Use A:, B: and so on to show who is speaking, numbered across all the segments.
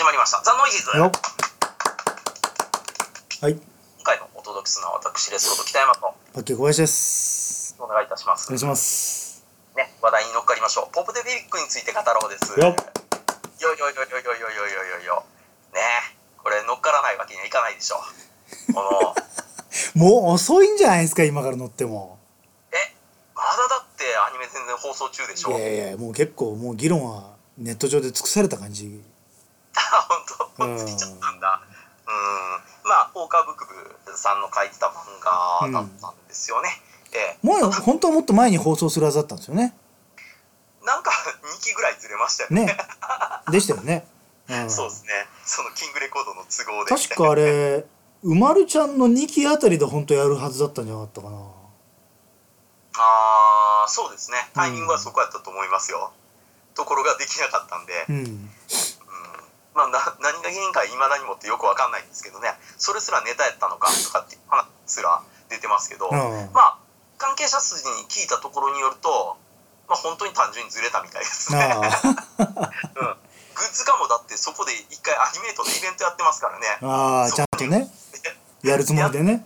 A: 始まりました。ザ・ノイジーズ。
B: よはい
A: 今回のお届けするのは私、レスロード北山と
B: パッケー小林です
A: お願いいたします。
B: お願いします
A: ね、話題に乗っかりましょう。ポップデビックについて語ろうです。
B: よ
A: よよよよよよよよよよよ。ねこれ乗っからないわけにはいかないでしょう。この、
B: もう遅いんじゃないですか今から乗っても
A: え、まだだってアニメ全然放送中でしょ？
B: いやいやもう結構もう議論はネット上で尽くされた感じ
A: あ、本当、ついちゃったんだ。うん、まあ、大川ブクブさんの書いてた漫画だったんですよね。ええ
B: もう本当はもっと前に放送するはずだったんですよね
A: なんか2期ぐらいずれましたよね。
B: ねでしたよね、うん、
A: そうですね。そのキングレコードの都合で。
B: 確かあれうまるちゃんの2期あたりで本当やるはずだったんじゃなかったかな
A: ああ、そうですね。タイミングはそこやったと思いますよ。ところができなかったんで、うん、
B: うん
A: まあな何が原因かいまだにもってよくわかんないんですけどね。それすらネタやったのかとかっていう話すら出てますけど、
B: うん
A: まあ関係者筋に聞いたところによると、まあ本当に単純にずれたみたいですね。
B: あ
A: うん。グッズかもだってそこで一回アニメートでイベントやってますからね。
B: あああちゃんとねやるつもりでね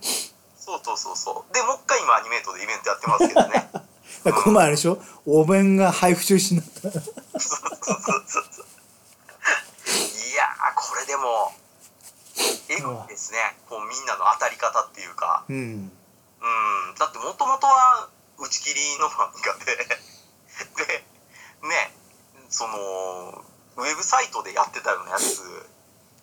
A: そうそうそうそう。で、もう一回今アニメートでイベントやってますけどね。
B: この前あれでしょ？お弁が配布中止になった
A: そうそうそうそういやーこれでもえぐいですね。こうみんなの当たり方っていうか。
B: うん。
A: うん。だってもともとは打ち切りの漫画 ででねそのウェブサイトでやってたようなやつ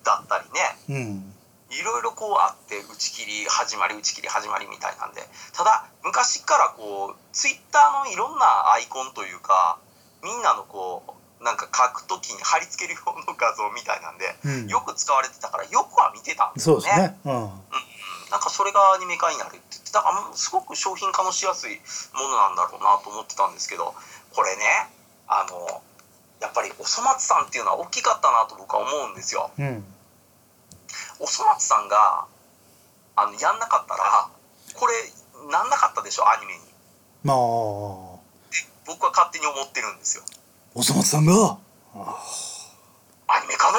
A: だったりね。
B: うん。
A: いろいろこうあって打ち切り始まり打ち切り始まりみたいなんで。ただ昔からこうツイッターのいろんなアイコンというかみんなのこうなんか書くときに貼り付ける用の画像みたいなんで
B: うん。
A: よく使われてたからよくは見てたんです
B: そう
A: よね。
B: ですね。うん。
A: うん。うん、なんかそれがアニメ化になるって言ってだからもうすごく商品化のしやすいものなんだろうなと思ってたんですけどこれねあのやっぱりおそ松さんっていうのは大きかったなと僕は思うんですよ。
B: うん。
A: おそ松さんがあのやんなかったらこれなんなかったでしょアニメに。
B: まあ。
A: 僕は勝手に思ってるんですよ
B: おそ松さんが。
A: アニメ化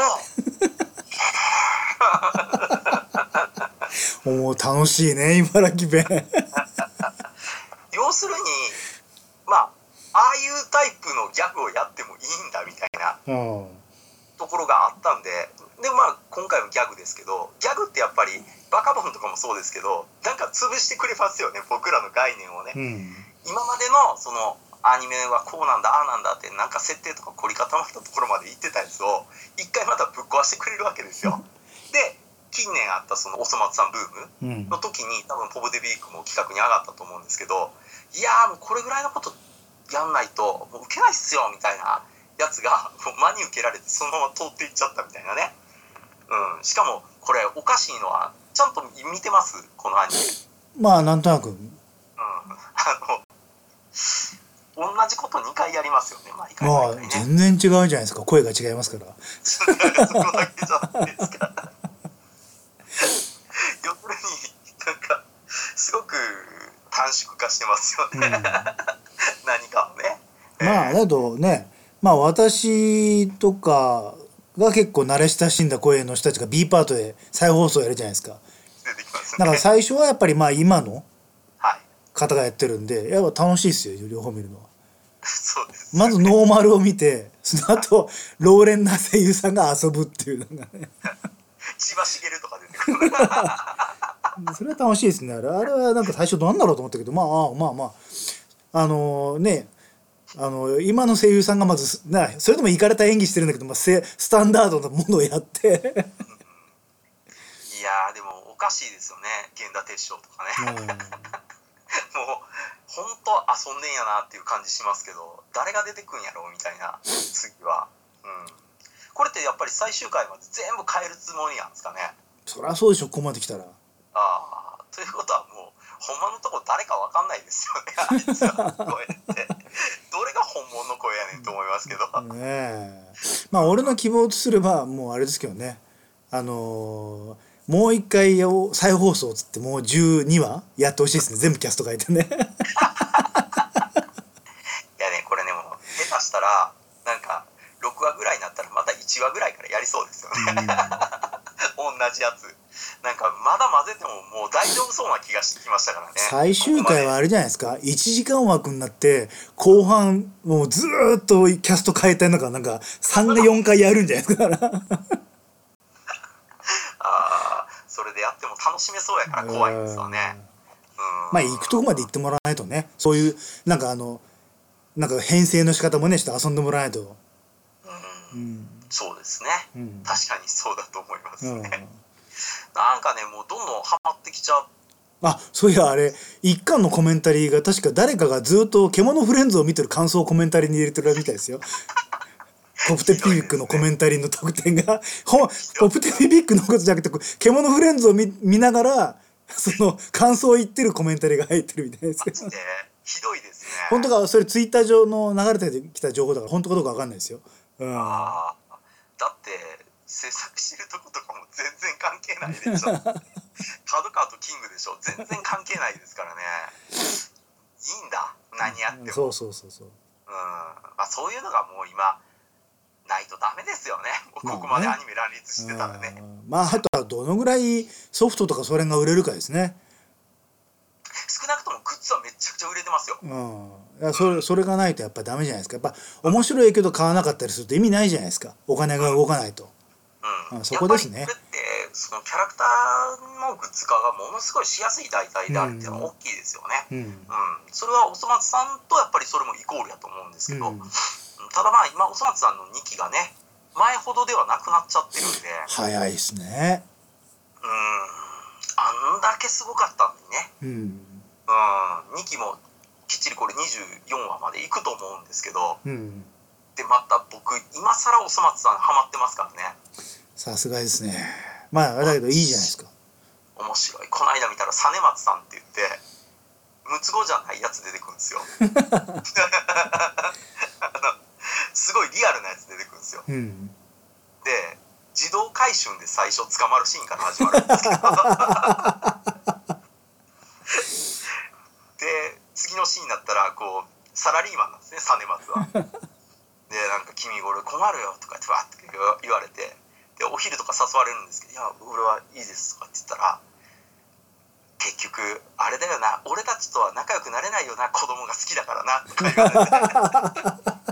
A: の
B: もう楽しいね茨城弁。
A: 要するにまあああいうタイプのギャグをやってもいいんだみたいな
B: うん。
A: ところがあったんででまあ今回もギャグですけどギャグってやっぱりバカボンとかもそうですけどなんか潰してくれますよね僕らの概念をね、
B: うん。
A: 今までのそのアニメはこうなんだああなんだってなんか設定とか凝り固まったところまで言ってたやつを一回またぶっ壊してくれるわけですよ。で近年あったそのおそ松さんブーム
B: うん。
A: の時に多分ポブデビークも企画に上がったと思うんですけどいやーもうこれぐらいのことやんないともう受けないっすよみたいなやつがもう真に受けられてそのまま通っていっちゃったみたいなね。うん、しかもこれおかしいのはちゃんと見てます？このアニメ。
B: まあなんとなく。
A: うん、あの同じこと2回やりますよね毎回
B: まあ
A: 毎回ね。
B: 全然違うじゃないですか声が違いますから
A: そこだけじゃないですか。要するになんかすごく短縮化してますよね。
B: うん
A: 何かをね。
B: まあだとねまあ私とかが結構慣れ親しんだ声の人たちが B パートで再放送やるじゃないですか
A: 出てきますね。
B: だから最初はやっぱりまあ今の
A: はい。
B: 方がやってるんでやっぱ楽しいですよ両方見るのは
A: そうです。
B: まずノーマルを見てその後老練な声優さんが遊ぶっていうのがね。
A: 千葉茂とか出てくる。
B: それは楽しいですね。あれあれはなんか最初何だろうと思ったけどまあまあまあ。あのねあの今の声優さんがまずなそれともいかれた演技してるんだけど、まあ、せスタンダードなものをやって、
A: いやーでもおかしいですよね。源田鉄章とかね。本当遊んでんやなっていう感じしますけど誰が出てくんやろうみたいな次は、うん、これってやっぱり最終回まで全部変えるつもりなんですかね。
B: そりゃそうでしょここまで来たら。
A: ああ。ということはもうほんまのとこ誰かわかんないですよねあいつらの声って。どれが本物の声やねんと思いますけど、
B: ねえ。まあ俺の希望とすればもうあれですけどね。あのーもう一回を再放送っつってもう12話やってほしいですね。全部キャスト変えてね。
A: いやねこれねもう下手したらなんか6話ぐらいになったらまた1話ぐらいからやりりそうですよね。
B: うん。
A: 同じやつ。なんかまだ混ぜてももう大丈夫そうな気がしてきましたからね。
B: 最終回はあれじゃないですか。1時間枠になって後半もうずーっとキャスト変えたいのかなんか3が4回やるんじゃないですか
A: あーそれでやっても楽しめそうやから怖いんですよね。うん。
B: まあ行くとこまで行ってもらわないとね。そういうなんかあのなんか編成の仕方もねちょっと遊んでもらわないと。
A: うん。
B: うん。
A: そうですね。
B: うん。
A: 確かにそうだと思います
B: うん。
A: ね、なんかねもうどんどんハマってきちゃう。
B: あそういやあれ一巻のコメンタリーが確か誰かがずっと獣フレンズを見てる感想をコメンタリーに入れてるみたいですよポプテピビックのコメンタリーの得点がほんポプテピビックのことじゃなくて獣フレンズを見見ながらその感想を言ってるコメンタリーが入ってるみたいです。けど
A: で？ひどいですね。
B: 本当かそれツイッター上の流れてきた情報だから本当かどうかわかんないですよ。うん、
A: あー。だって制作してるとことかも全然関係ないでしょ。角川とキングでしょ。全然関係ないですからね。いいんだ。何やっても。
B: そうそうそうそう。
A: うん。まあ、そういうのがもう今ないとダメですよね。
B: まあね。
A: ここまでアニメ乱立してたらね、
B: うんまああとはどのぐらいソフトとかそれが売れるかですね。
A: 少なくともグッズはめちゃくちゃ売れてますよ。
B: うん、いやそれそれがないとやっぱダメじゃないですか。やっぱ面白いけど買わなかったりすると意味ないじゃないですか。お金が動かないと。
A: うん。
B: あそこですね。
A: やっぱりこれってそのキャラクターのグッズ化がものすごいしやすい題材であるっていうのは大きいですよね、
B: うん。
A: うん、それはおそ松さんとやっぱりそれもイコールやと思うんですけど、
B: うん
A: ただまあ今おそ松さんの2期がね前ほどではなくなっちゃってるんで
B: 早いですね。
A: うんあんだけすごかったんでね
B: うん。
A: うん2期もきっちりこれ24話までいくと思うんですけど
B: うん。
A: でまた僕今更おそ松さんハマってますからね
B: さすがですね。まあだけどいいじゃないですか。
A: 面白いこの間見たら実松さんって言ってムツゴじゃないやつ出てくるんですよ あのすごいリアルなやつ出てくるんですよ
B: うん。
A: で自動回春で最初捕まるシーンから始まるんですけど で次のシーンになったらこうサラリーマンなんですね実松は。でなんか「君俺困るよ」とかってわって言われてでお昼とか誘われるんですけど「いや俺はいいです」とかって言ったら結局あれだよな俺たちとは仲良くなれないよな子供が好きだからなとか言われて
B: で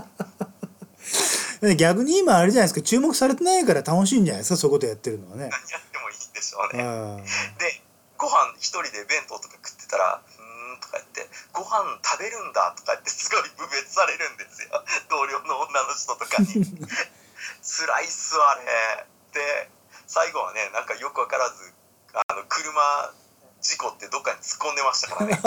B: 逆に今あれじゃないですか。注目されてないから楽しいんじゃないですか。そういうことやってるのはね。
A: 何やってもいいんでしょうね。
B: うん。
A: でご飯一人で弁当とか食ってたら「うーん」とか言って「ご飯食べるんだ」とか言ってすごい侮蔑されるんですよ。同僚の女の人とかに。辛いっすわあれ。で最後はねなんかよく分からずあの車事故ってどっかに突っ込んでましたからね。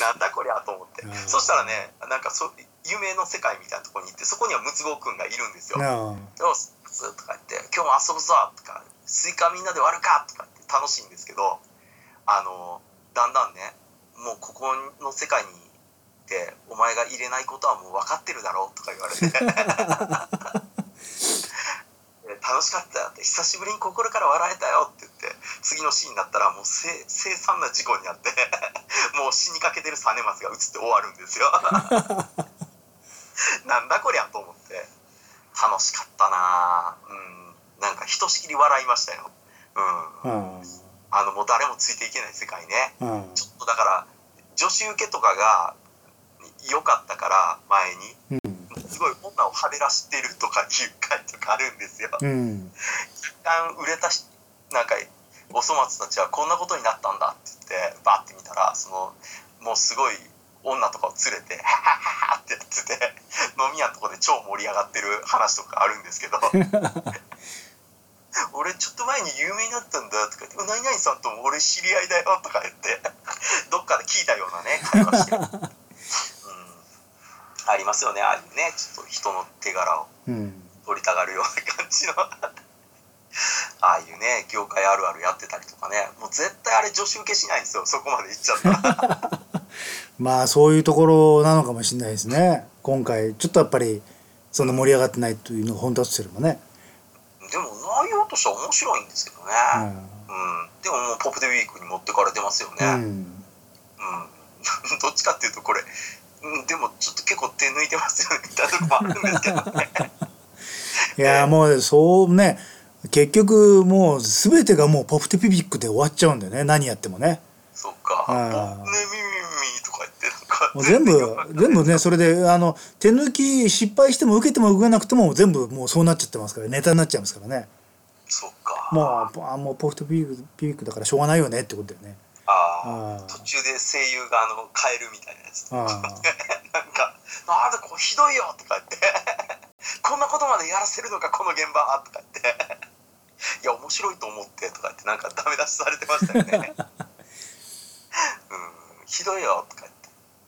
A: なんだこりゃと思って。
B: うん。
A: そしたらねなんかそ夢の世界みたいなところに行ってそこにはムツゴくんがいるんですよ。
B: なあ。
A: どうすとか言って「今日も遊ぶぞ」とか「スイカみんなで割るか」とかって楽しいんですけどあのだんだんねもうここの世界にいてお前が入れないことはもう分かってるだろうとか言われて。で楽しかったよって久しぶりに心から笑えたよって言って次のシーンになったらもうせ凄惨な事故になってもう死にかけてる実松が映って終わるんですよ なんだこりゃと思って。楽しかったな。うん。なんかひとしきり笑いましたよ。うん。
B: うん。
A: あのもう誰もついていけない世界ね。
B: うん。
A: ちょっとだから女子受けとかが良かったから前に。
B: うん。
A: すごい女をはべらしてるとかいう回とかあるんですよ。
B: うん。
A: 一旦売れたしなんかお粗末たちはこんなことになったんだって言ってバッて見たらそのもうすごい女とかを連れて「ハハハハ」ってやってて飲み屋のとこで超盛り上がってる話とかあるんですけど。俺ちょっと前に有名になったんだとか言って「何々さんとも俺知り合いだよ」とか言ってどっかで聞いたようなね会話して。る、うん、ありますよねああいうねちょっと人の手柄を。
B: うん。
A: 取りたがるような感じの。ああいうね業界あるあるやってたりとかね。もう絶対あれ女子受けしないんですよそこまでいっちゃったら
B: まあそういうところなのかもしれないですね。今回ちょっとやっぱりその盛り上がってないというのが本当だとすればね、
A: でも内容としては面白いんですけどね、うん。でももうポップデウィークに持ってかれてますよね、
B: うん、
A: うん。どっちかっていうとこれ、うん、でもちょっと結構手抜いてますよね。みたいなとこもあるんですけどね。
B: いやもうそうね。結局もう全てがもうポプテピピックで終わっちゃうんだよね。何やってもね。
A: そっか。
B: あー「
A: ね
B: もう全部全部ねそれであの手抜き失敗しても受けても受けなくても全部もうそうなっちゃってますからネタになっちゃいますからね。
A: そっか。
B: もうあもうポプテピピックピピックだからしょうがないよねってことだよね。
A: あ
B: あ。
A: 途中で声優があの変えるみたいなやつ
B: ああ。
A: なんか「なんだこれひどいよ」とか言って「こんなことまでやらせるのかこの現場」とか言って「いや面白いと思って」とか言ってなんかダメ出しされてましたよね。うんひどいよとか言って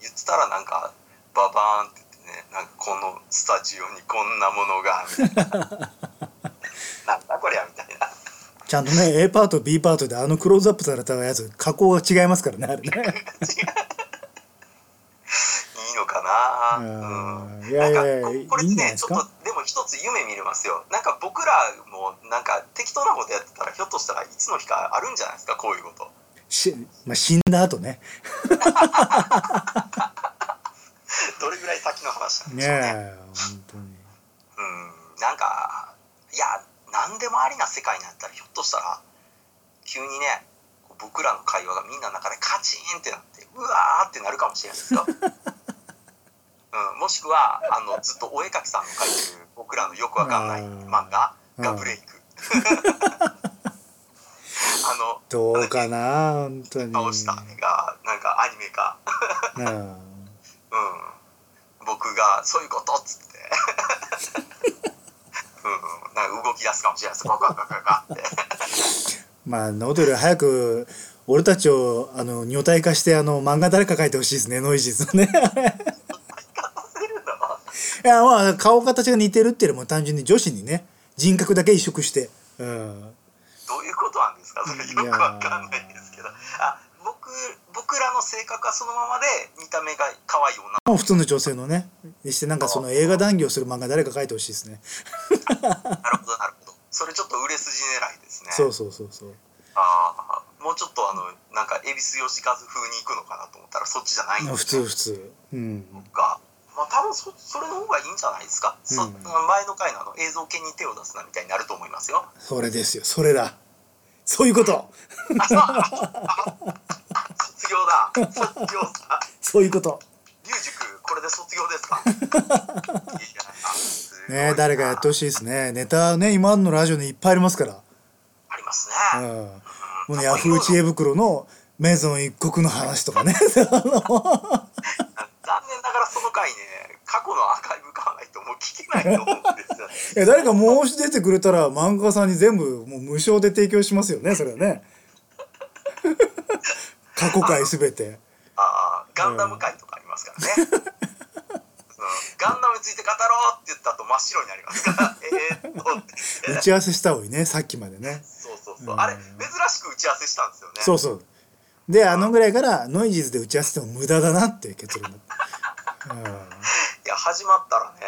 A: 言ってたらなんかババーンって言ってねなんかこのスタジオにこんなものがみたいな。なんだこりゃみたいな。
B: ちゃんとね A パート B パートであのクローズアップされたやつ加工が違いますからねあれね。
A: いいのかな？
B: うん
A: うん。
B: いやいやいや
A: なんかここれねちょっとでも一つ夢見れますよ。なんか僕らもなんか適当なことやってたらひょっとしたらいつの日かあるんじゃないですか？こういうこと
B: し、まあ、死んだ後ね。
A: どれぐらい先の話なんで
B: ね
A: しょうね
B: え本当に。
A: うんなんかいや何でもありな世界になったらひょっとしたら急にね僕らの会話がみんなの中でカチンってなってうわーってなるかもしれないですよ、うん、もしくはあのずっとお絵描きさんの描いてる僕らのよくわかんない漫画がブレイクあの
B: どうかな本当に。
A: 倒した絵がなんかアニメ化
B: うん。
A: うん。僕がそういうことっつって。うん。うんなんか動き出すかもしれないです。ガガガガガって。
B: まあノートより早く俺たちをあの女体化してあの漫画誰か描いてほしいですねノイジーズのねいやまあ顔形が似てるっていうよりも単純に女子にね人格だけ移植して。うん
A: ですかそれよくわかんないんですけど。あ僕僕らの性格はそのままで見た目が可愛い女。
B: もう普通の女性のね。にしてなんかその映画談義をする漫画誰か描いてほしいですね。
A: なるほどなるほど。それちょっと売れ筋狙いですね。
B: そうそうそうそう。
A: ああもうちょっとあのなんか恵比寿吉和風に行くのかなと思ったらそっちじゃないん
B: まあ
A: ですね。
B: 普通普通。うん。
A: そっか。まあ多分そそれの方がいいんじゃないですか、そ
B: うん。
A: 前の回のあの映像系に手を出すなみたいになると思いますよ。
B: それですよ。それだそういうこと。
A: 卒業だ。卒業だ。
B: そういうこと。
A: 龍塾これで卒業ですか？
B: ね誰かやってほしいですね。ネタね今のラジオにいっぱいありますから。
A: あります
B: うん。
A: ね、
B: もうねヤフー知恵袋のメゾン一国の話とかね
A: 回ね過去のアーカイブ買わないともう聞けないと思うんですよね。
B: いや誰か申し出てくれたら漫画家さんに全部もう無償で提供しますよねそれはね。過去回すべて。
A: ああガンダム回とかありますからね、うん、ガンダムについて語ろうって言った後真っ白になりますから。えーっ
B: 打ち合わせした方がいいねさっきまでね。
A: そうそうそう、
B: うん。
A: あれ珍しく打ち合わせしたんですよね。
B: そうそう。であのぐらいからノイジーズで打ち合わせても無駄だなっていう結論だった、うん
A: いや始まったらね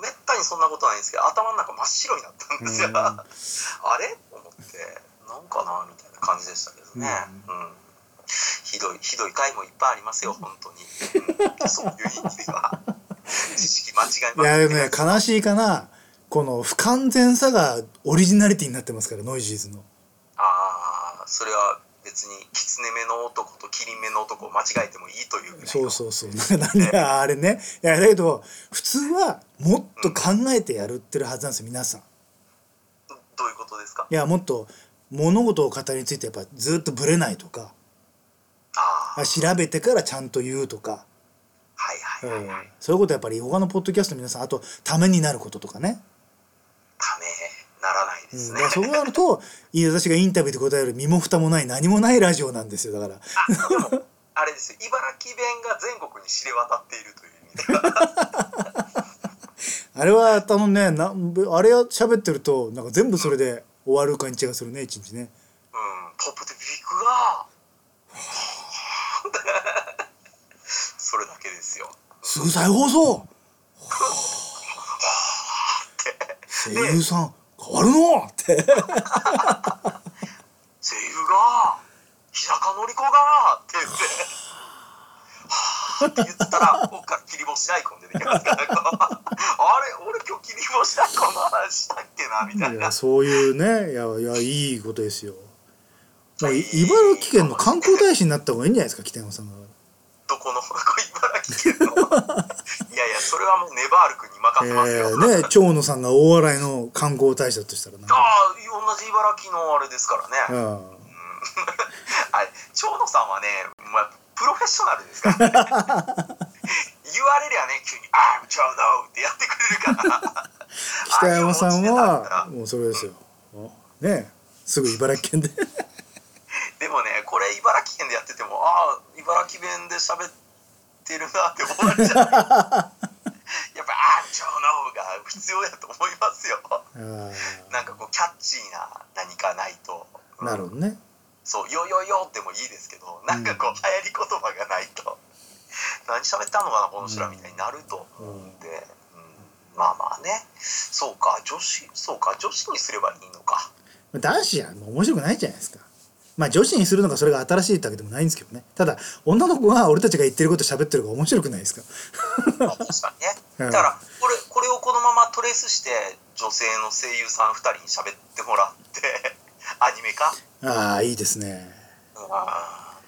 A: めったにそんなことないんですけど頭の中真っ白になったんですよ、
B: うん。
A: あれ？と思ってなんかな？みたいな感じでしたけどね、うん。ひどいひどい回もいっぱいありますよ本当に、うん。そういう意味では。知識間違い
B: いやでもね悲しいかな。この不完全さがオリジナリティになってますからノイジーズの。
A: ああそれは別に狐目の男とキリン目の男を間違えてもいいという
B: そうそうそう。なんであれね。いやだけど普通はもっと考えてやるってるはずなんですよ皆さん。
A: どういうことですか？
B: いやもっと物事を語りについてやっぱずっとブレないとか。
A: あ
B: 調べてからちゃんと言うとか、
A: はいはいはいはい、
B: うん。そういうことやっぱり他のポッドキャストの皆さんあとためになることとかね、
A: ならないで
B: うん、
A: すね、
B: だからそうなると私がインタビューで答える身も蓋もない何もないラジオなんですよだから。
A: ああれです。よ茨城弁が全国に知れ渡っているという。意味では
B: あれはあのねなあれ喋ってるとなんか全部それで終わる感じがするね一日ね。
A: うん。ポップでビッグがそれだけですよ
B: すぐ再放送声優さん変わるの？って。
A: 声優が日高のり子がって言って。はあって言ったらこっから切り干し大根出てきますからあれ俺今日切り干し大根の話したっけなみたいな。
B: いやそういうね。いやいやいいことですよ。もうい茨城県の観光大使になった方がいいんじゃないですか北山さんが。
A: どこの茨城県の。いやいやそれはもうネバール君に任せますよ、
B: えー、ね長野さんが大洗の観光大使だとしたらな。ん
A: あ
B: か
A: あ同じ茨城のあれですからね、
B: うん。
A: あれ長野さんはね、まあ、プロフェッショナルですから、ね、言われりゃね急に「ああ長野!」ってやってくれるから。
B: 北山さんはもうそれですよ。ねすぐ茨城県で。
A: でもねこれ茨城県でやっててもああ茨城弁で喋ってるなって思われちゃう必要やと思いますよ。なんかこうキャッチーな何かないと、うん。
B: なるほどね。
A: そう「よよよ」でもいいですけどなんかこう流行り言葉がないと。何喋ってんのかなこの人らみたいになると。思うん。で、うん。まあまあね。そうか女子そうか女子にすればいいのか。
B: 男子はもう面白くないじゃないですか。まあ女子にするのがそれが新しいってわけでもないんですけどね。ただ女の子が俺たちが言ってること喋ってる方が面白くないですか。
A: まあ確かにね。
B: うん。
A: だからこれこれをこのままトレースして女性の声優さん2人に喋ってもらって アニメ化
B: ああいいですね。
A: うん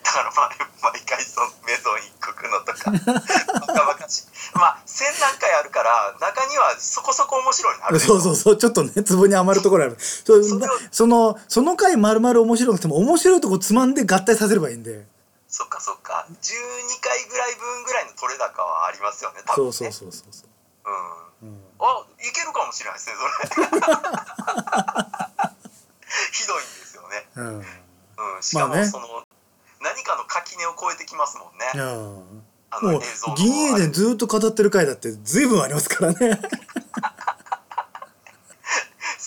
A: だからまあ毎回そのメゾン一国のとか バカバカしい。まあ1000何回あるから中にはそこそこ面白いのある
B: そうそうそうちょっとねツボに余るところある。そ
A: そ
B: のその回まるまる面白くても面白いとこつまんで合体させればいいんで。
A: そっかそっか。12回ぐらい分ぐらいの取れ高はありますよね多分ね。
B: そうそうそうそうそう、
A: うん。
B: うん、
A: あいけるかもしれないですねそれ。ひどいんですよね。
B: うん。
A: うん。しかも
B: まあね
A: その、何かの垣根を越えてきますもんね。
B: うん。
A: あ
B: もう
A: 映像の
B: 銀英伝ずっと語ってる回だって随分ありますからね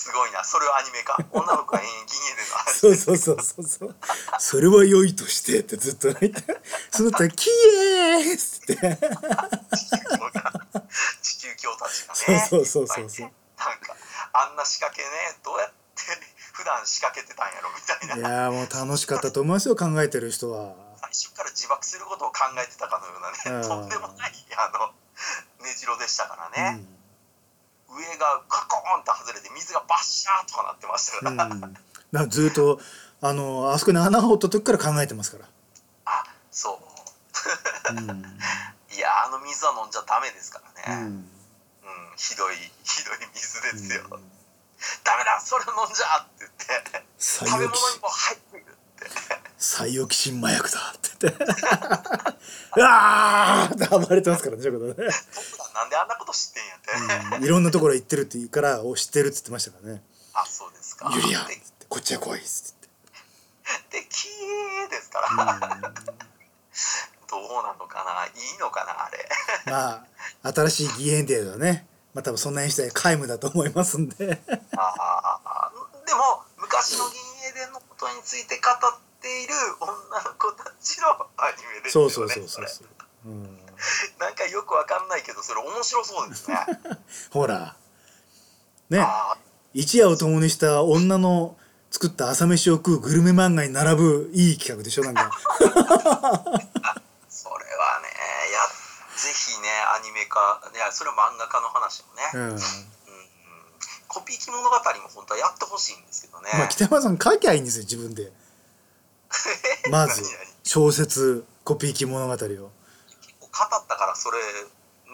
A: すごいな。それをアニメ化女の子が永遠銀英伝の話
B: そうそうそうそうそう。それは良いとしてってずっと言って。その後は「キエース!」って。
A: 地球教たちがね。
B: そうそうそうそう
A: なんかあんな仕掛けね。どうやって普段仕掛けてたんやろみたい
B: い
A: な
B: やーもう楽しかったと思いますよ考えてる人は。
A: 最初から自爆することを考えてたかのようなね、
B: うん。
A: とんでもないあの根城でしたからね、
B: うん
A: 上がカコーンと外れて水がバッシャーとかなってましたから、
B: うん、だからずっとあのあそこに穴が掘った時から考えてますから、
A: あそう。
B: うん。
A: いやあの水は飲んじゃダメですからね、
B: うん。
A: うんひどいひどい水ですよ、
B: うん。
A: ダメだそれを飲んじゃって。言って
B: サ
A: 食べ物にも入ってくるって。
B: サイオキシン麻薬だって言って。うわーって暴れてますからねそういうことね、
A: なんであんなこと知ってんやって、
B: うん、いろんなところ行ってるって言うから お知ってるって言ってましたからね。
A: あそうですか。
B: ユリアっ
A: で
B: つってこっちは来いっつって。
A: でキーですから、
B: うん。
A: どうなのかな。いいのかなあれ。
B: まあ新しい義援デーはねまあ多分そんなにしたら皆無だと思いますんで。
A: あーでも昔の銀英伝のことについて語っている女の子たちのアニメですよね
B: そうそうそうそう
A: れ
B: そう、うん、
A: なんかよくわかんないけどそれ面白そうですね。
B: ほら。ね。
A: あ
B: 一夜を共にした女の作った朝飯を食うグルメ漫画に並ぶいい企画でしょなんか。
A: ーそれはねやぜひねアニメ化いやそれは漫画家の話もね、
B: うん。
A: うん。うん、コピー機物語も本当はやってほしいんですけどね、
B: まあ北山さん書きゃいいんですよ自分で。まず小説コピー機物語を
A: 語ったからそれ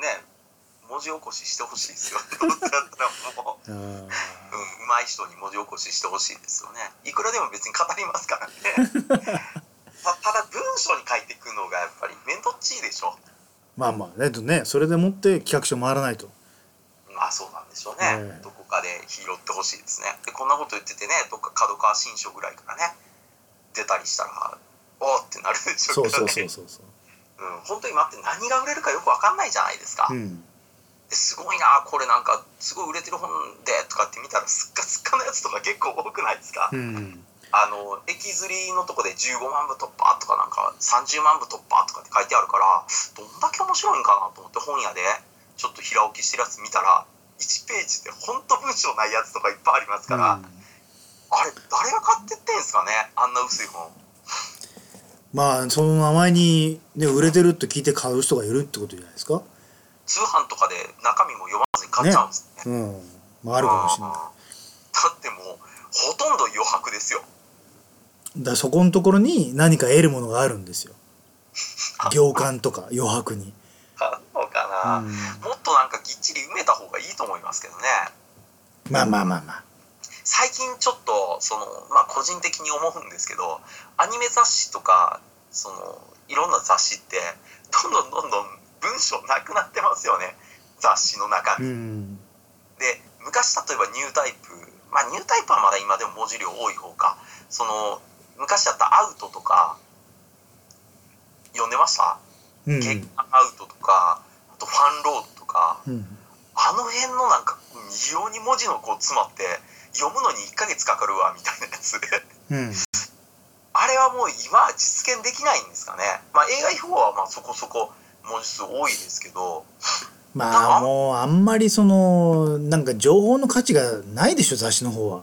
A: ね文字起こししてほしいですよ どうせだったらもう、うん、上手い人に文字起こししてほしいですよね。いくらでも別に語りますからね。たただ文章に書いていくのがやっぱり面倒っちいでしょ。
B: まあまあねとねそれでもって企画書回らないと。
A: まあそうなんでしょうね、
B: ええ
A: どこかで拾ってほしいですね。でこんなこと言っててねどっか角川新書ぐらいからね出たりしたらおーってなるでしょ
B: そうそう
A: けどね
B: そうそうそう
A: うん、本当に今って何が売れるかよくわかんないじゃないですか、
B: うん。
A: ですごいなこれなんかすごい売れてる本でとかって見たらすっかすっかのやつとか結構多くないですか、
B: うん
A: あの駅釣りのとこで15万部突破とかなんか30万部突破とかって書いてあるからどんだけ面白いんかなと思って本屋でちょっと平置きしてるやつ見たら1ページで本当文章ないやつとかいっぱいありますから、あれ誰が買ってってんすかね？あんな薄い本
B: まあその名前に、ね、売れてるって聞いて買う人がいるってことじゃないですか。
A: 通販とかで中身も読まずに買っちゃうんですね。
B: うん。もあるかもしれない。
A: だってもうほとんど余白ですよ。
B: だからそこのところに何か得るものがあるんですよ。行間とか余白に、
A: あるのかな、
B: うん。
A: もっとなんかぎっちり埋めた方がいいと思いますけどね。
B: まあまあまあまあ
A: 最近ちょっとそのまあ個人的に思うんですけどアニメ雑誌とかそのいろんな雑誌ってどんどんどんどん文章なくなってますよね。雑誌の中
B: う
A: に。
B: ん。
A: で昔例えばニュータイプまあニュータイプはまだ今でも文字量多い方か。その昔だったらアウトとか読んでました、
B: うん。
A: アウトとかあとファンロードとか。
B: うん。
A: あの辺のなんか異様に文字のこう詰まって読むのに1ヶ月かかるわみたいなやつで。
B: うん。
A: あれはもう今は実現できないんですかね。まあ映画秘宝はまあそこそこ文字数多いですけど。
B: まあもうあんまりそのなんか情報の価値がないでしょ雑誌の方は。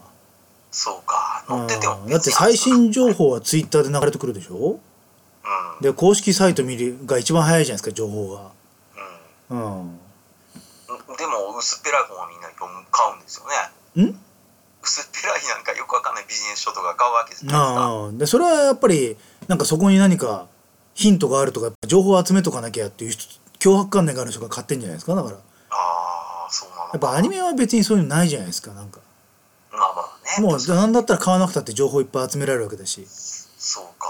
A: そうか。載ってても
B: うん。だって最新情報はツイッターで流れてくるでしょ？
A: うん。
B: で公式サイト見るが一番早いじゃないですか情報が。うん。
A: うん。でも薄っぺらい本はみんな読む買うんですよね。
B: ん？
A: 薄っぺらいなんかよくわかんないビジネス書とか買うわけじゃないですか。
B: でそれはやっぱりなんかそこに何かヒントがあるとか情報を集めとかなきゃっていう人脅迫観念がある人が買ってんじゃないですかだから。や
A: ああそうなのか
B: っぱアニメは別にそういうのないじゃないですかなんか。
A: まあまあね
B: もう何だったら買わなくたって情報いっぱい集められるわけだし
A: そうか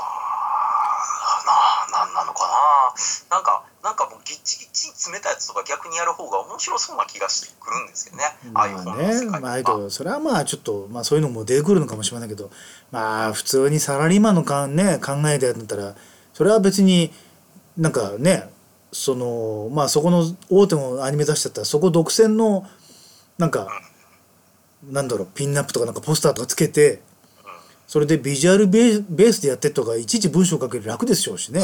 A: ななんなのかななんかなんかもうギッチギチに詰めたやつとか逆にやる方が面白そうな気がしてくるんですけどねああいう
B: まあ
A: 本の世界
B: ねまあけどそれはまあちょっとまあそういうのも出てくるのかもしれないけどまあ普通にサラリーマンのかん、ね、考えでやったらそれは別になんかねそのまあそこの大手のアニメ雑誌だったらそこ独占のなんかなんだろうピンナップとかなんかポスターとかつけてそれでビジュアルベーベースでやってとかいちいち文章書ける楽でしょうしね。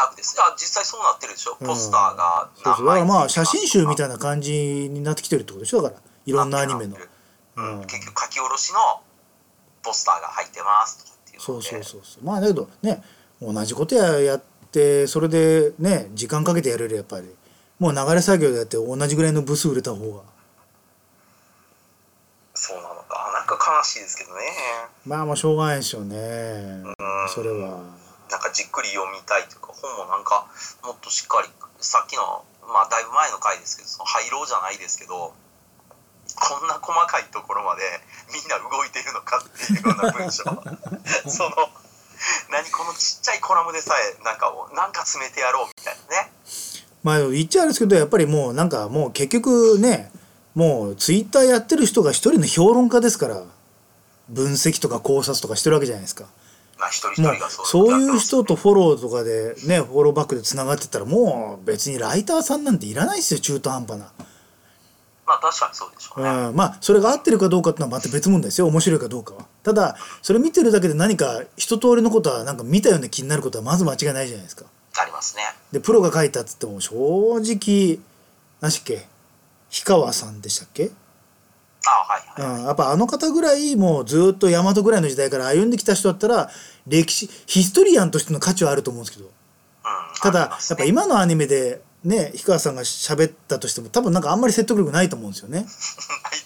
A: 楽ですあ実際そうなってるでしょ？ポスターが
B: そうそう。だからまあ写真集みた
A: い
B: いな感じになってきてるってことでしょ？だからいろんなアニメの。
A: うん。
B: うん。
A: 結局書き下ろしのポスターが入ってますとかっていう
B: そうそうそうそう。まあだけどね同じことややってそれでね時間かけてやれるやっぱりもう流れ作業でやって同じぐらいの部数売れた方が。
A: そうなのか。なんか悲しいですけどね。
B: まあまあしょうがないですよね。
A: うん。
B: それは
A: なんかじっくり読みたいというか本もなんかもっとしっかりさっきのまあだいぶ前の回ですけどその廃炉じゃないですけどこんな細かいところまでみんな動いてるのかっていうような文章 その何このちっちゃいコラムでさえなんかなんか詰めてやろうみたいなね
B: まあ言っちゃうんですけどやっぱりもうなんかもう結局ねもうツイッターやってる人が一人の評論家ですから分析とか考察とかしてるわけじゃないですか。
A: まあ一人一人がそう
B: そういう人とフォローとかでねフォローバックでつながってったらもう別にライターさんなんていらないですよ中途半端な。
A: まあ確かにそうでしょうね、
B: うん、まあそれが合ってるかどうかっていうのはまた別問題ですよ面白いかどうかは。ただそれ見てるだけで何か一通りのことはなんか見たような気になることはまず間違いないじゃないですか。
A: ありますね。
B: でプロが書いたっつっても正直何しっけ？氷川さんでしたっけ、
A: あはいはい、
B: うん、やっぱあの方ぐらいもうずっと大和ぐらいの時代から歩んできた人だったら歴史ヒストリアンとしての価値はあると思うんですけど。
A: うん、
B: ただ
A: ね。
B: やっぱ今のアニメでね氷川さんが喋ったとしても多分なんかあんまり説得力ないと思うんですよね。
A: ない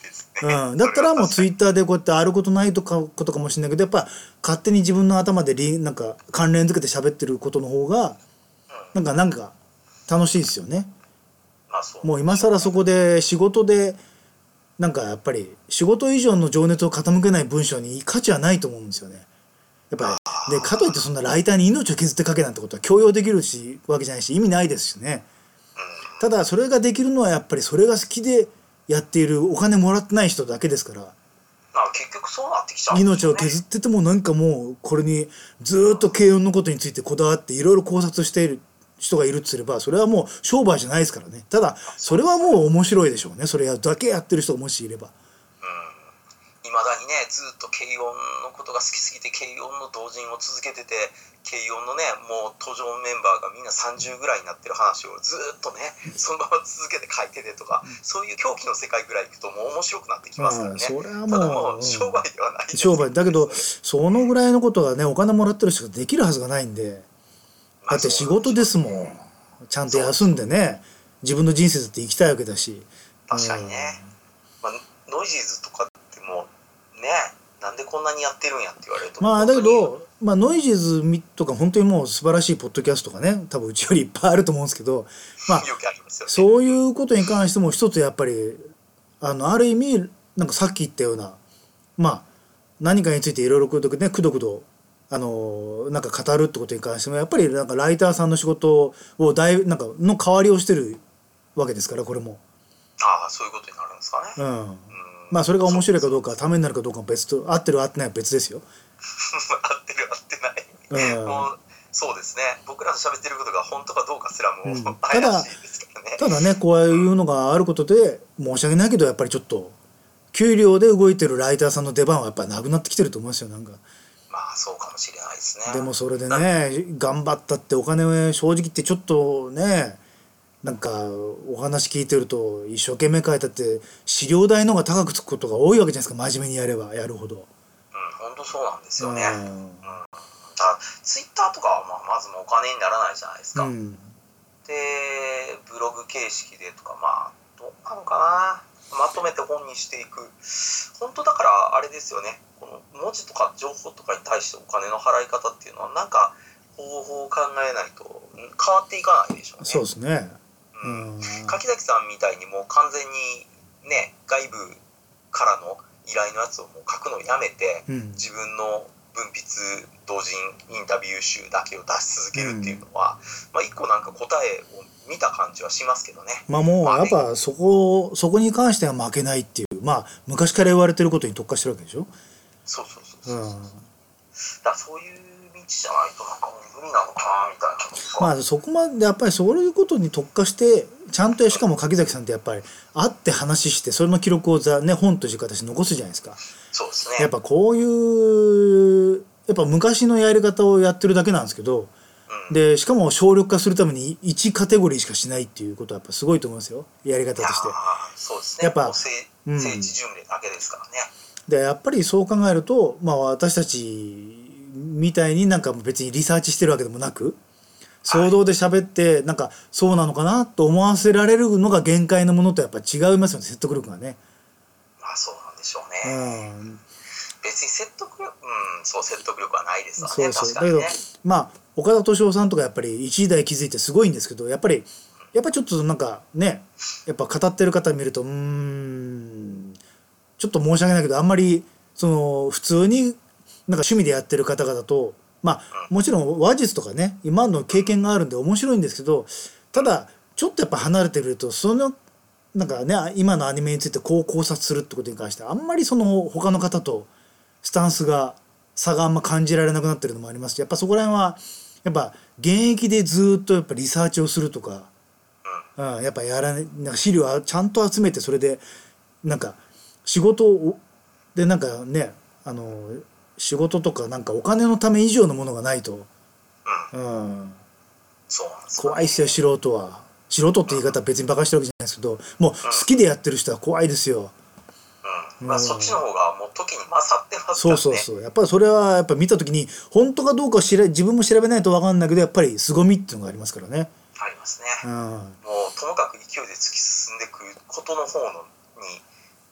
A: ですね、
B: うん、だったらもうツイ
A: ッ
B: ッターでこうやってあることないとかことかもしれないけどやっぱ勝手に自分の頭でリなんか関連づけて喋ってることの方がなんかなんか楽しいですよね。
A: まあそう。
B: もう今更そこで仕事でなんかやっぱり仕事以上の情熱を傾けない文章に価値はないと思うんですよね。やっぱりでかといってそんなライターに命を削って書けなんてことは強要できるしわけじゃないし意味ないですしね。ただそれができるのはやっぱりそれが好きでやっているお金もらってない人だけですから。
A: まあ結局そうなってきちゃうんです
B: 命を削っててもなんかもうこれにずーっと軽音のことについてこだわっていろいろ考察している人がいるとすればそれはもう商売じゃないですからね。ただそれはもう面白いでしょうね。それだけやってる人がもしいれば。
A: いまだにねずっと軽音のことが好きすぎて軽音の同人を続けてて軽音のねもう登場メンバーがみんな30ぐらいになってる話をずっとねそのまま続けて書いててとかそういう狂気の世界ぐらい行くともう面白くなってきますからね。
B: まあそれはもう
A: 商売ではないです
B: 商売。だけどそのぐらいのことがねお金もらってる人ができるはずがないんでだって仕事ですもん。ちゃんと休んでね自分の人生だって生きたいわけだし。
A: 確かにね、まあ、ノイジーズとかってもうねなんでこんなにやってるんやって言われると
B: まあだけど、まあ、ノイジーズみとか本当にもう素晴らしいポッドキャストがね多分うちよりいっぱいあると思うんですけどまあ
A: ね。
B: そういうことに関しても一つやっぱりあのある意味なんかさっき言ったようなまあ何かについていろいろねくどくどあのなんか語るってことに関してもやっぱりなんかライターさんの仕事をだいぶなんかの代わりをしてるわけですからこれも。
A: ああそういうことになるんですかね、
B: うん。
A: うん。
B: まあそれが面白いかど
A: う
B: うかためになるかどうかは別と合ってる合ってないは別ですよ。
A: 合ってる合ってない、
B: うん。
A: もうそうですね。僕らの喋ってることが本当かどうかすらも
B: うん
A: う
B: ただ
A: 怪しいですからね、
B: ただねこういうのがあることで申し訳ないけどやっぱりちょっと給料で動いてるライターさんの出番はやっぱりなくなってきてると思いますよなんか。
A: まあそうかもしれないですね。
B: でもそれでね頑張ったってお金を正直言ってちょっとねなんかお話聞いてると一生懸命書いたって資料代の方が高くつくことが多いわけじゃないですか。真面目にやればやるほど。
A: うん本当そうなんです
B: うん
A: よね、うん。あツイッターとかはまあまずもうお金にならないじゃないですか、
B: うん。
A: でブログ形式でとかまあどうなのかな。まとめて本にしていく。本当だからあれですよねこの文字とか情報とかに対してお金の払い方っていうのはなんか方法を考えないとうん変わっていかないでしょうね。
B: そうですね。う
A: うん
B: ん
A: 柿崎さんみたいにもう完全にね外部からの依頼のやつをもう書くのをやめて
B: うん
A: 自分の文筆同人インタビュー集だけを出し続けるっていうのは、まあ一個なんか答えを見た感じはしますけどね。
B: まあもうやっぱそこそこに関しては負けないっていうまあ昔から言われてることに特化してるわけでしょ。
A: そうそうそう
B: う
A: そう。だ
B: ん
A: からそういう道じゃないとなんかもう無理なのかなみたいな
B: まあそこまでやっぱりそういうことに特化してちゃんとしかも柿崎さんってやっぱり会って話してそれの記録をざ、ね、本という形で残すじゃないですか。
A: そうですね。
B: やっぱこういうやっぱ昔のやり方をやってるだけなんですけど
A: うん、
B: でしかも省力化するために1カテゴリーしかしないっていうことはやっぱすごいと思いますよやり方として。
A: ーそうですね。
B: やっぱ
A: う
B: ん
A: 聖地巡礼だけですからね。
B: でやっぱりそう考えると、まあ、私たちみたいになんか別にリサーチしてるわけでもなく想像で喋ってなんかそうなのかなと思わせられるのが限界のものとやっぱ違いますよね説得力がね。
A: まあそうなんでしょう
B: う
A: ね。
B: ん
A: 別に説得力、うん、そう説得力はないですわね。
B: そうそうだけど。まあ岡田敏夫さんとかやっぱり一時代気づいてすごいんですけどやっぱりやっぱちょっとなんかねやっぱ語ってる方見るとうーんちょっと申し訳ないけどあんまりその普通になんか趣味でやってる方々とまあもちろん話術とかね今の経験があるんで面白いんですけどただちょっとやっぱ離れてくるとそのなんかね今のアニメについてこう考察するってことに関してあんまりその他の方とスタンスが差があんま感じられなくなってるのもありますしやっぱそこら辺はやっぱ現役でずっとやっぱリサーチをするとか、うん、やっぱやらねなんか資料をちゃんと集めてそれでなんか仕事をでなんかねあの仕事とかなんかお金のため以上のものがないと、
A: うん、
B: うん、
A: そうなんですよ
B: 怖いっすよ素人は素人って言い方は別にバカしてるわけじゃないですけどもう好きでやってる人は怖いですよ。
A: うん。まあそっちの方がもう時に勝ってますか
B: そ
A: らね。
B: うそうそうやっぱりそれはやっぱ見た時に本当かどうか知ら自分も調べないと分かんないけどやっぱり凄みっていうのがありますからね。
A: ありますね。
B: うん、
A: もうともかく勢いで突き進んでいくことの方のに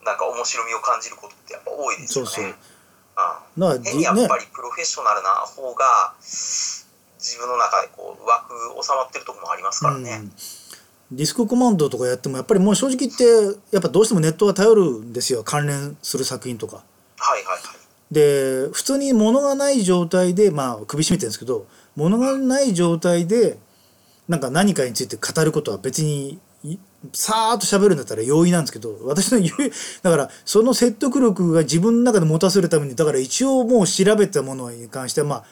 A: なんか面白みを感じることってやっぱ多いですよね。
B: そうそう
A: うん変にやっ
B: ね
A: ぱりプロフェッショナルな方が自分の中でこう枠収まってるところもありますからね。
B: うん、ディスクコマンドとかやってもやっぱりもう正直言ってやっぱどうしてもネットは頼るんですよ関連する作品とか。
A: はいはいはい。
B: で普通に物がない状態でまあ首絞めてるんですけど物がない状態でなんか何かについて語ることは別にいさーっと喋るんだったら容易なんですけど私の言うだからその説得力が自分の中で持たせるためにだから一応もう調べたものに関してはまあ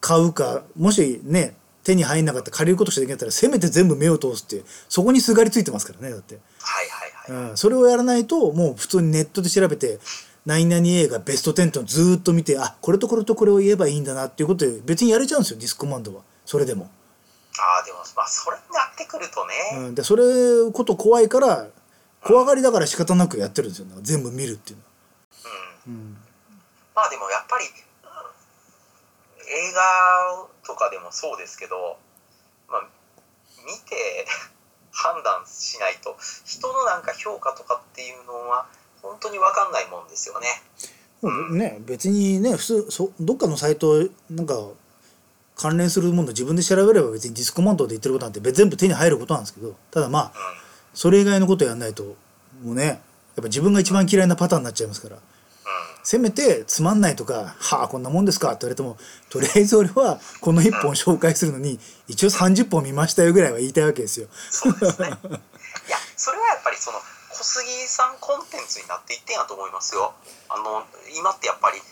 B: 買うかもしね手に入んなかったら借りることしかできなかったらせめて全部目を通すってそこにすがりついてますからねだって。
A: はいはいはい。
B: うん、それをやらないともう普通にネットで調べて何々映画ベスト10っていうのをずーっと見てあこれとこれとこれを言えばいいんだなっていうことで別にやれちゃうんですよディスコマンドはそれでも。
A: ああでもまあそれになってくるとね、
B: うん、でそれこと怖いから怖がりだから仕方なくやってるんですよ、全部見るっていうの。は。
A: うん。
B: うん。
A: まあでもやっぱり、うん映画とかでもそうですけど、まあ、見て 判断しないと人のなんか評価とかっていうのは本当に分かんないもんですよね。
B: うん、ね別にね普通そどっかのサイトなんか関連するもの自分で調べれば別にディスコマンドで言ってることなんて別全部手に入ることなんですけどただまあ
A: うん
B: それ以外のことやんないともうねやっぱ自分が一番嫌いなパターンになっちゃいますから
A: うん
B: せめてつまんないとか「はあこんなもんですか」って言われてもとりあえず俺はこの1本紹介するのに一応30本見ましたよぐらいは言いたいわけですよ。
A: そうですね。いや、それはやっぱりその小杉さんコンテンツになっていってんやと思いますよ。あの今ってやっぱり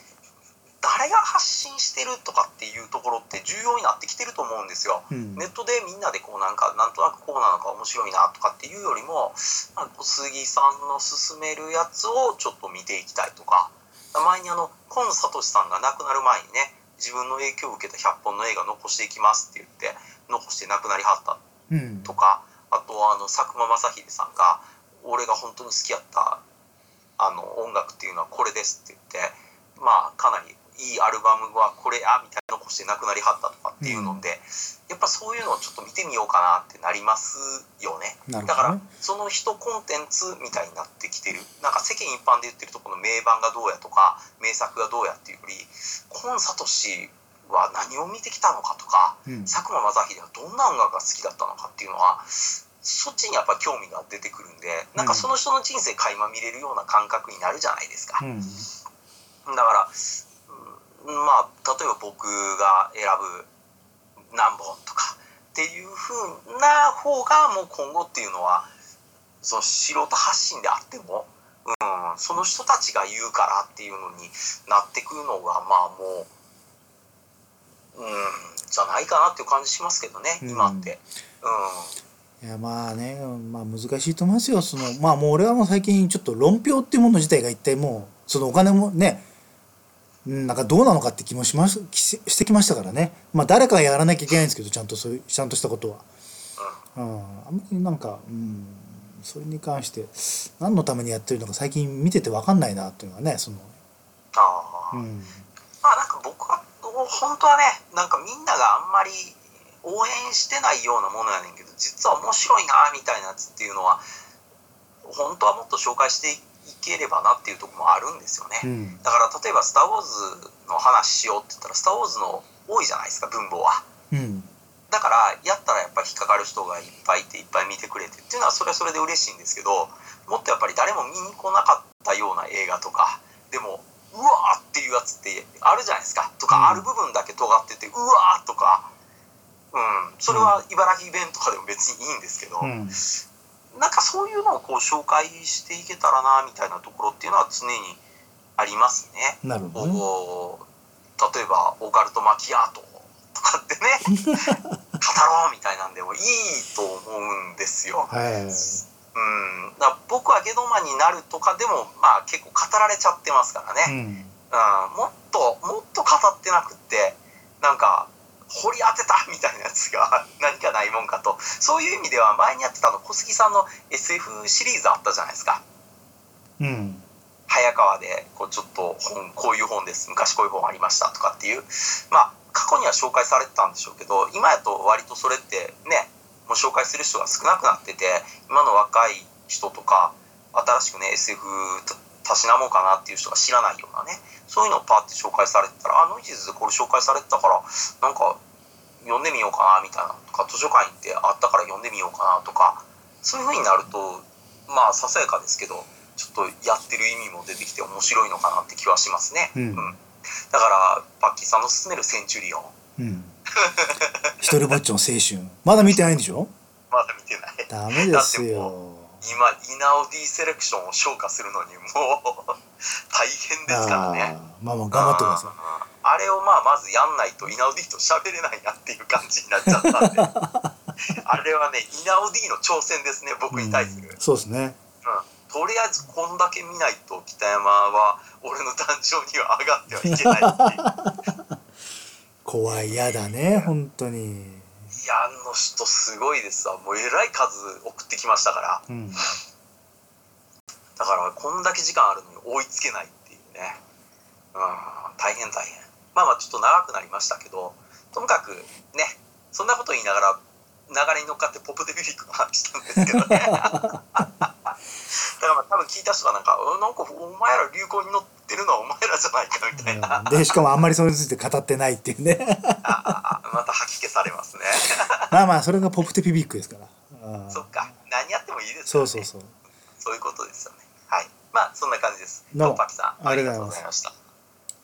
A: 誰が発信してるとかっていうところって重要になってきてると思うんですよ。
B: うん。
A: ネットでみんなでこうなんかなんとなくこうなのか面白いなとかっていうよりも、まあ、小杉さんの勧めるやつをちょっと見ていきたいとか。前にあの今聡さんが亡くなる前にね自分の影響を受けた100本の映画残していきますって言って残して亡くなりはった
B: うん。
A: とかあとはあの佐久間正秀さんが俺が本当に好きやったあの音楽っていうのはこれですって言ってまあかなりいいアルバムはこれやみたいな残して亡くなりはったとかっていうので、やっぱそういうのをちょっと見てみようかなってなりますよね。
B: なる
A: だから。その人コンテンツみたいになってきてるなんか世間一般で言ってるとこの名盤がどうやとか名作がどうやっていうより今聡は何を見てきたのかとか
B: うん
A: 佐久間正秀はどんな音楽が好きだったのかっていうのはそっちにやっぱ興味が出てくるんでなんかその人の人生垣間見れるような感覚になるじゃないですか。
B: うん
A: だから、うんまあ例えば僕が選ぶ何本とかっていう風な方がもう今後っていうのはその素人発信であっても、うん、その人たちが言うからっていうのになってくるのがまあもう、うん、じゃないかなっていう感じしますけどね、
B: うん。
A: 今って。うん。
B: いやまあねまあ難しいと思いますよ。そのまあもう俺はもう最近ちょっと論評っていうもの自体が一体もうそのお金もねうんなんかどうなのかって気もしますきししてきましたからね。まあ誰かがやらなきゃいけないんですけどちゃんとそういうちゃんとしたことは、うん、あんまりなんかうん。それに関して何のためにやってるのか最近見てて分かんないなっていうのはねその。
A: あー。
B: うん。
A: まあなんか僕は本当はねなんかみんながあんまり応援してないようなものやねんけど実は面白いなみたいなやつっていうのは本当はもっと紹介していければなっていうところもあるんですよね、
B: うん。
A: だから例えば「スター・ウォーズ」の話しようって言ったら「スター・ウォーズ」の多いじゃないですか分母は。
B: うん。
A: だからやったらやっぱり引っかかる人がいっぱいいていっぱい見てくれてっていうのはそれはそれで嬉しいんですけどもっとやっぱり誰も見に来なかったような映画とかでもうわーっていうやつってあるじゃないですか。と
B: うん。
A: かある部分だけ尖っててうわーとか。うん。それは茨城弁とかでも別にいいんですけど、
B: うん
A: なんかそういうのをこう紹介していけたらなみたいなところっていうのは常にありますね。
B: なるほどね。
A: 例えばオカルトマキアートとかってね 語ろうみたいなんでもいいと思うんですよ。
B: はい。
A: うん、だ僕はゲドマになるとかでもまあ結構語られちゃってますからね、
B: うん。
A: うん、もっともっと語ってなくってなんか掘り当てたみたいなやつが何かないもんかと。そういう意味では前にやってたあの小杉さんの SF シリーズあったじゃないですか。
B: うん。
A: 早川でこうちょっと本こういう本です。昔こういう本ありました。とかっていう。まあ過去には紹介されてたんでしょうけど今やと割とそれってねもう紹介する人が少なくなってて今の若い人とか新しくね SF たたしなもうかなっていう人が知らないようなねそういうのをパッて紹介されてたらあノイジーズでこれ紹介されてたからなんか読んでみようかなみたいなとか図書館行ってあったから読んでみようかなとかそういう風になるとまあささやかですけどちょっとやってる意味も出てきて面白いのかなって気はしますね。
B: うん。
A: だからパッキーさんの勧めるセンチュリオ。ン
B: うん。一人ぼっちの青春。まだ見てないんでしょ？
A: まだ見てない。
B: ダメですよ。
A: 今イナオディセレクションを消化するのにもう大変ですからね。
B: まあまあ頑張ってください。
A: うんあれをまあまずやんないとイナオディと喋れないなっていう感じになっちゃったんで。あれはねイナオディの挑戦ですね僕に対する、
B: うん。そうですね。
A: うんとりあえずこんだけ見ないと北山は俺の誕生には上がってはいけないっていう。
B: 怖いやだね本当に。
A: いやあの人すごいですわ。もうえらい数送ってきましたから。
B: うん。
A: だからこんだけ時間あるのに追いつけないっていうね。うん。大変大変まあまあちょっと長くなりましたけどともかくねそんなこと言いながら流れに乗っかってポップデビューリックの話したんですけどね。たからまあ多分聞いた人がなんかうんなんかお前ら流行に乗ってるのはお前らじゃないかみたいな、
B: うん。でしかもあんまりそれについて語ってないっていうね。
A: また吐き消されますね。
B: まあまあそれがポプテピビックですから。
A: そっか。何やってもいいですよね。
B: そうそうそう。
A: そういうことですよね。はい。まあそんな感じです。
B: どうも。
A: パキさんありがとうございました